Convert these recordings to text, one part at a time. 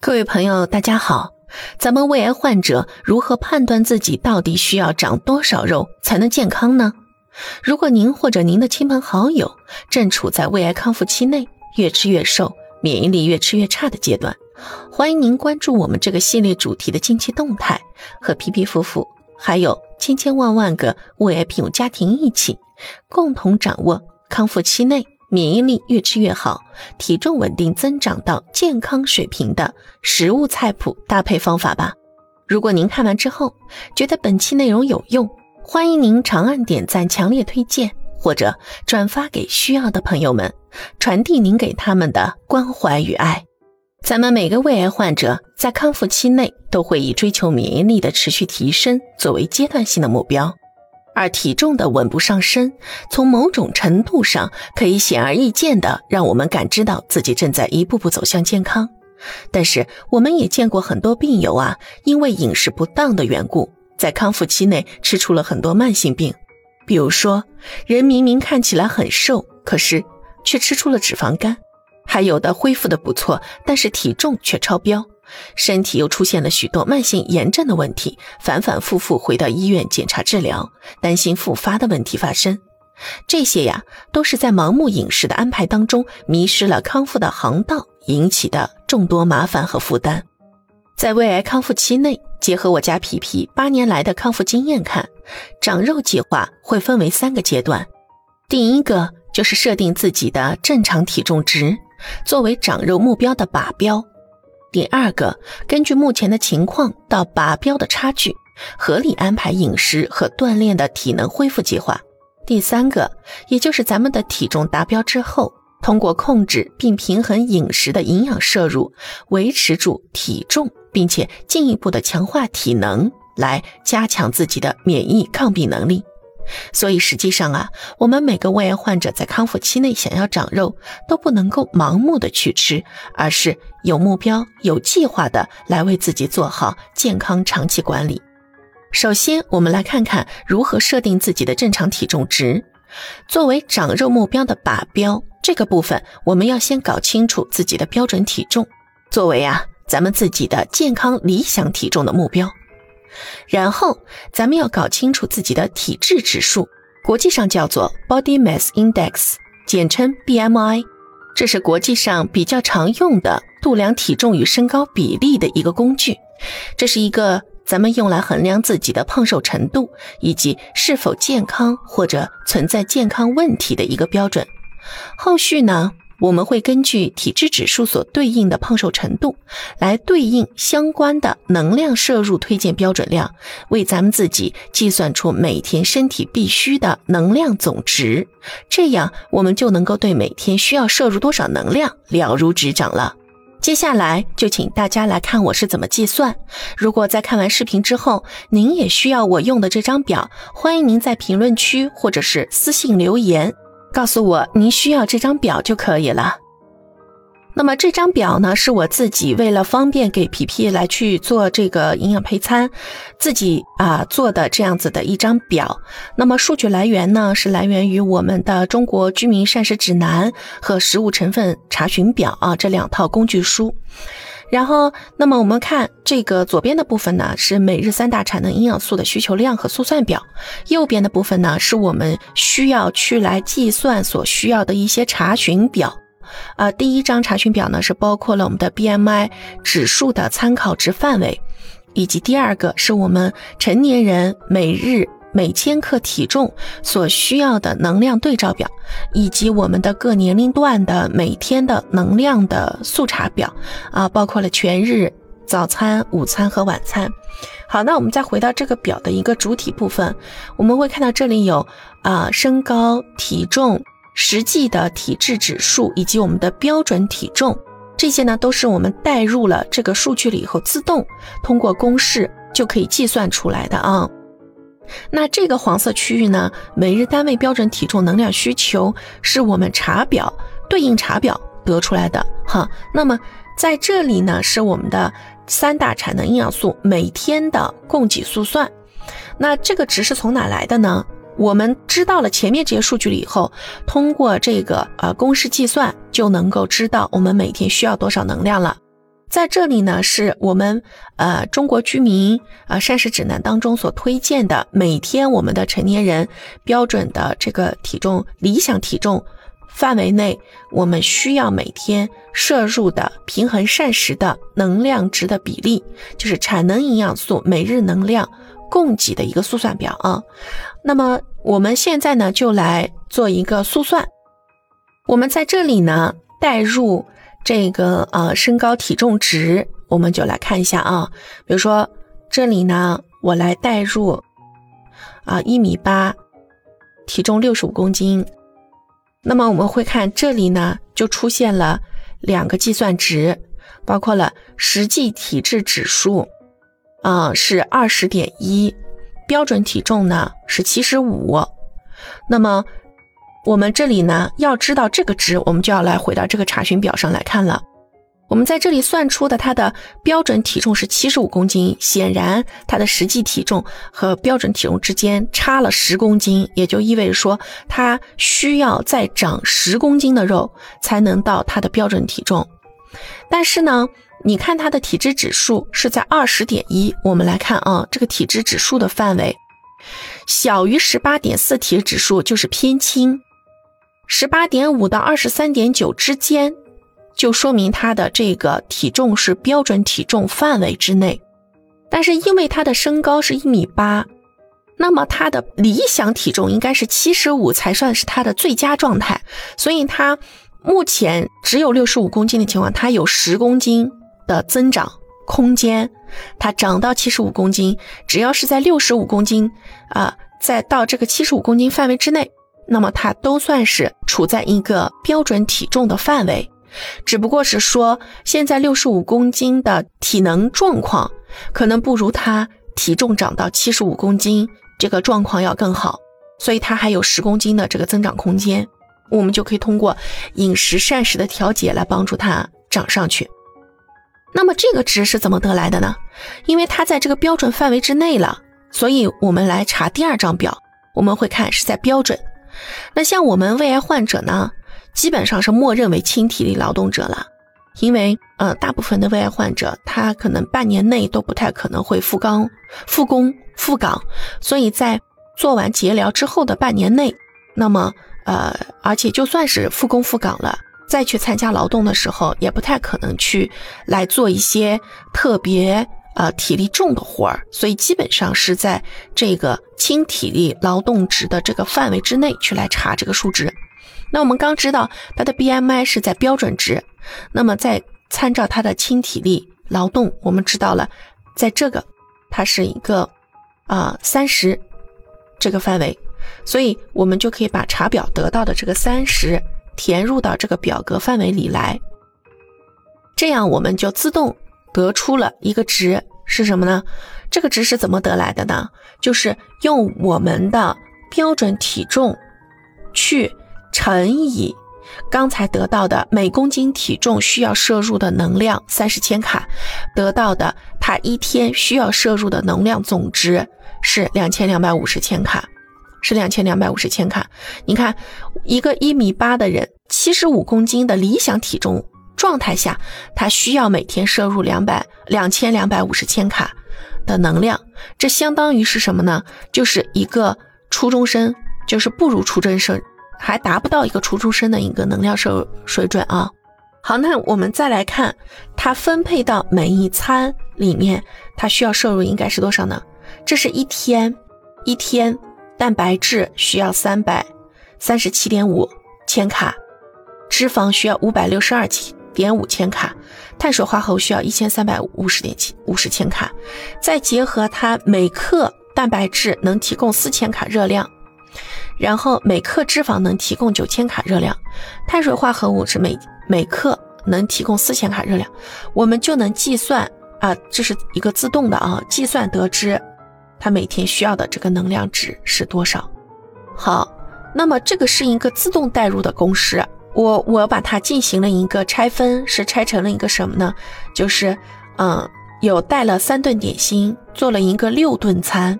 各位朋友，大家好。咱们胃癌患者如何判断自己到底需要长多少肉才能健康呢？如果您或者您的亲朋好友正处在胃癌康复期内，越吃越瘦，免疫力越吃越差的阶段，欢迎您关注我们这个系列主题的近期动态，和皮皮夫妇还有千千万万个胃癌病友家庭一起，共同掌握康复期内。免疫力越吃越好，体重稳定增长到健康水平的食物菜谱搭配方法吧。如果您看完之后觉得本期内容有用，欢迎您长按点赞、强烈推荐或者转发给需要的朋友们，传递您给他们的关怀与爱。咱们每个胃癌患者在康复期内都会以追求免疫力的持续提升作为阶段性的目标。而体重的稳步上升，从某种程度上可以显而易见的让我们感知到自己正在一步步走向健康。但是，我们也见过很多病友啊，因为饮食不当的缘故，在康复期内吃出了很多慢性病。比如说，人明明看起来很瘦，可是却吃出了脂肪肝；还有的恢复的不错，但是体重却超标。身体又出现了许多慢性炎症的问题，反反复复回到医院检查治疗，担心复发的问题发生。这些呀，都是在盲目饮食的安排当中迷失了康复的航道引起的众多麻烦和负担。在胃癌康复期内，结合我家皮皮八年来的康复经验看，长肉计划会分为三个阶段。第一个就是设定自己的正常体重值，作为长肉目标的靶标。第二个，根据目前的情况到靶标的差距，合理安排饮食和锻炼的体能恢复计划。第三个，也就是咱们的体重达标之后，通过控制并平衡饮食的营养摄入，维持住体重，并且进一步的强化体能，来加强自己的免疫抗病能力。所以实际上啊，我们每个胃癌患者在康复期内想要长肉，都不能够盲目的去吃，而是有目标、有计划的来为自己做好健康长期管理。首先，我们来看看如何设定自己的正常体重值，作为长肉目标的靶标。这个部分，我们要先搞清楚自己的标准体重，作为啊咱们自己的健康理想体重的目标。然后，咱们要搞清楚自己的体质指数，国际上叫做 Body Mass Index，简称 BMI，这是国际上比较常用的度量体重与身高比例的一个工具。这是一个咱们用来衡量自己的胖瘦程度以及是否健康或者存在健康问题的一个标准。后续呢？我们会根据体质指数所对应的胖瘦程度，来对应相关的能量摄入推荐标准量，为咱们自己计算出每天身体必须的能量总值。这样，我们就能够对每天需要摄入多少能量了如指掌了。接下来就请大家来看我是怎么计算。如果在看完视频之后，您也需要我用的这张表，欢迎您在评论区或者是私信留言。告诉我您需要这张表就可以了。那么这张表呢，是我自己为了方便给皮皮来去做这个营养配餐，自己啊做的这样子的一张表。那么数据来源呢，是来源于我们的《中国居民膳食指南》和《食物成分查询表》啊这两套工具书。然后，那么我们看这个左边的部分呢，是每日三大产能营养素的需求量和速算表；右边的部分呢，是我们需要去来计算所需要的一些查询表。啊，第一张查询表呢，是包括了我们的 BMI 指数的参考值范围，以及第二个是我们成年人每日。每千克体重所需要的能量对照表，以及我们的各年龄段的每天的能量的速查表啊，包括了全日、早餐、午餐和晚餐。好，那我们再回到这个表的一个主体部分，我们会看到这里有啊身高、体重、实际的体质指数以及我们的标准体重，这些呢都是我们带入了这个数据了以后，自动通过公式就可以计算出来的啊。那这个黄色区域呢？每日单位标准体重能量需求是我们查表对应查表得出来的哈。那么在这里呢，是我们的三大产能营养素每天的供给速算。那这个值是从哪来的呢？我们知道了前面这些数据了以后，通过这个呃公式计算就能够知道我们每天需要多少能量了。在这里呢，是我们呃中国居民啊膳食指南当中所推荐的，每天我们的成年人标准的这个体重理想体重范围内，我们需要每天摄入的平衡膳食的能量值的比例，就是产能营养素每日能量供给的一个速算表啊。那么我们现在呢，就来做一个速算。我们在这里呢，代入。这个呃身高体重值，我们就来看一下啊。比如说这里呢，我来代入啊一米八，体重六十五公斤。那么我们会看这里呢，就出现了两个计算值，包括了实际体质指数啊是二十点一，标准体重呢是七十五。那么我们这里呢，要知道这个值，我们就要来回到这个查询表上来看了。我们在这里算出的它的标准体重是七十五公斤，显然它的实际体重和标准体重之间差了十公斤，也就意味着说它需要再长十公斤的肉才能到它的标准体重。但是呢，你看它的体质指数是在二十点一，我们来看啊，这个体质指数的范围小于十八点四，体质指数就是偏轻。十八点五到二十三点九之间，就说明他的这个体重是标准体重范围之内。但是因为他的身高是一米八，那么他的理想体重应该是七十五才算是他的最佳状态。所以他目前只有六十五公斤的情况，他有十公斤的增长空间。他长到七十五公斤，只要是在六十五公斤啊，在到这个七十五公斤范围之内。那么它都算是处在一个标准体重的范围，只不过是说现在六十五公斤的体能状况可能不如他体重长到七十五公斤这个状况要更好，所以它还有十公斤的这个增长空间，我们就可以通过饮食膳食的调节来帮助它长上去。那么这个值是怎么得来的呢？因为它在这个标准范围之内了，所以我们来查第二张表，我们会看是在标准。那像我们胃癌患者呢，基本上是默认为轻体力劳动者了，因为呃，大部分的胃癌患者他可能半年内都不太可能会复岗、复工、复岗，所以在做完节疗之后的半年内，那么呃，而且就算是复工复岗了，再去参加劳动的时候，也不太可能去来做一些特别。呃，体力重的活儿，所以基本上是在这个轻体力劳动值的这个范围之内去来查这个数值。那我们刚知道它的 BMI 是在标准值，那么在参照它的轻体力劳动，我们知道了，在这个它是一个啊三十这个范围，所以我们就可以把查表得到的这个三十填入到这个表格范围里来，这样我们就自动。得出了一个值是什么呢？这个值是怎么得来的呢？就是用我们的标准体重去乘以刚才得到的每公斤体重需要摄入的能量三十千卡，得到的他一天需要摄入的能量总值是两千两百五十千卡，是两千两百五十千卡。你看，一个一米八的人，七十五公斤的理想体重。状态下，他需要每天摄入两百两千两百五十千卡的能量，这相当于是什么呢？就是一个初中生，就是不如初中生，还达不到一个初中生的一个能量摄入水准啊。好，那我们再来看，它分配到每一餐里面，它需要摄入应该是多少呢？这是一天，一天蛋白质需要三百三十七点五千卡，脂肪需要五百六十二千。点五千卡，碳水化合物需要一千三百五十点七五十千卡，再结合它每克蛋白质能提供四千卡热量，然后每克脂肪能提供九千卡热量，碳水化合物是每每克能提供四千卡热量，我们就能计算啊，这是一个自动的啊，计算得知它每天需要的这个能量值是多少。好，那么这个是一个自动代入的公式。我我把它进行了一个拆分，是拆成了一个什么呢？就是，嗯，有带了三顿点心，做了一个六顿餐，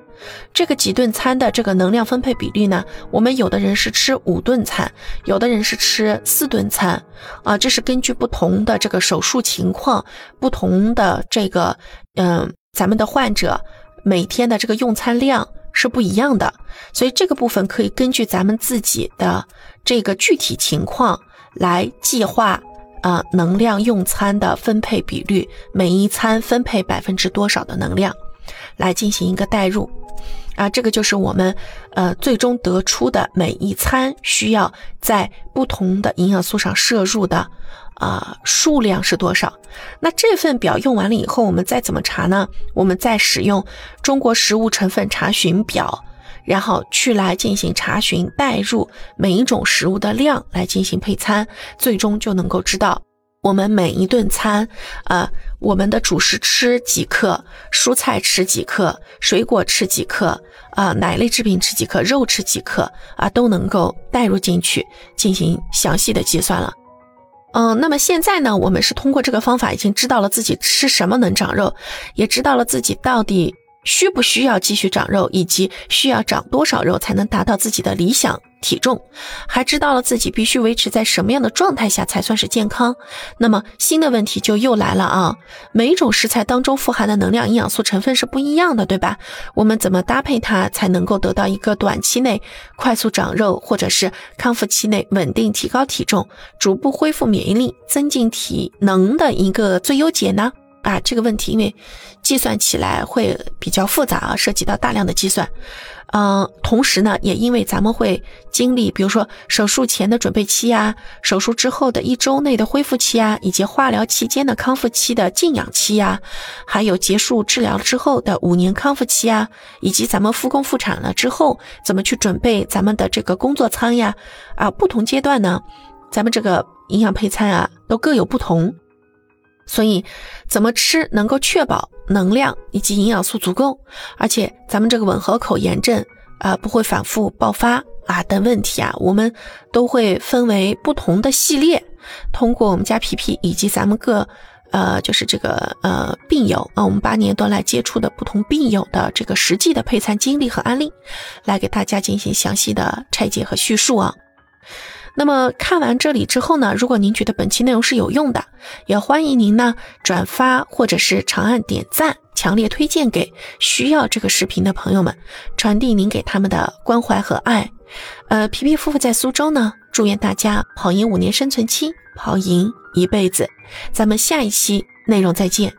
这个几顿餐的这个能量分配比例呢？我们有的人是吃五顿餐，有的人是吃四顿餐，啊，这是根据不同的这个手术情况，不同的这个，嗯，咱们的患者每天的这个用餐量是不一样的，所以这个部分可以根据咱们自己的这个具体情况来计划。啊，能量用餐的分配比率，每一餐分配百分之多少的能量，来进行一个代入，啊，这个就是我们呃最终得出的每一餐需要在不同的营养素上摄入的啊数量是多少。那这份表用完了以后，我们再怎么查呢？我们再使用中国食物成分查询表。然后去来进行查询，代入每一种食物的量来进行配餐，最终就能够知道我们每一顿餐，啊，我们的主食吃几克，蔬菜吃几克，水果吃几克，啊，奶类制品吃几克，肉吃几克，啊，都能够带入进去进行详细的计算了。嗯，那么现在呢，我们是通过这个方法已经知道了自己吃什么能长肉，也知道了自己到底。需不需要继续长肉，以及需要长多少肉才能达到自己的理想体重，还知道了自己必须维持在什么样的状态下才算是健康。那么新的问题就又来了啊！每种食材当中富含的能量、营养素成分是不一样的，对吧？我们怎么搭配它才能够得到一个短期内快速长肉，或者是康复期内稳定提高体重、逐步恢复免疫力、增进体能的一个最优解呢？啊，这个问题因为计算起来会比较复杂啊，涉及到大量的计算。嗯，同时呢，也因为咱们会经历，比如说手术前的准备期呀，手术之后的一周内的恢复期啊，以及化疗期间的康复期的静养期呀，还有结束治疗之后的五年康复期啊，以及咱们复工复产了之后怎么去准备咱们的这个工作舱呀，啊，不同阶段呢，咱们这个营养配餐啊都各有不同。所以，怎么吃能够确保能量以及营养素足够，而且咱们这个吻合口炎症啊不会反复爆发啊等问题啊，我们都会分为不同的系列，通过我们家皮皮以及咱们各呃就是这个呃病友啊，我们八年多来接触的不同病友的这个实际的配餐经历和案例，来给大家进行详细的拆解和叙述啊。那么看完这里之后呢，如果您觉得本期内容是有用的，也欢迎您呢转发或者是长按点赞，强烈推荐给需要这个视频的朋友们，传递您给他们的关怀和爱。呃，皮皮夫妇在苏州呢，祝愿大家跑赢五年生存期，跑赢一辈子。咱们下一期内容再见。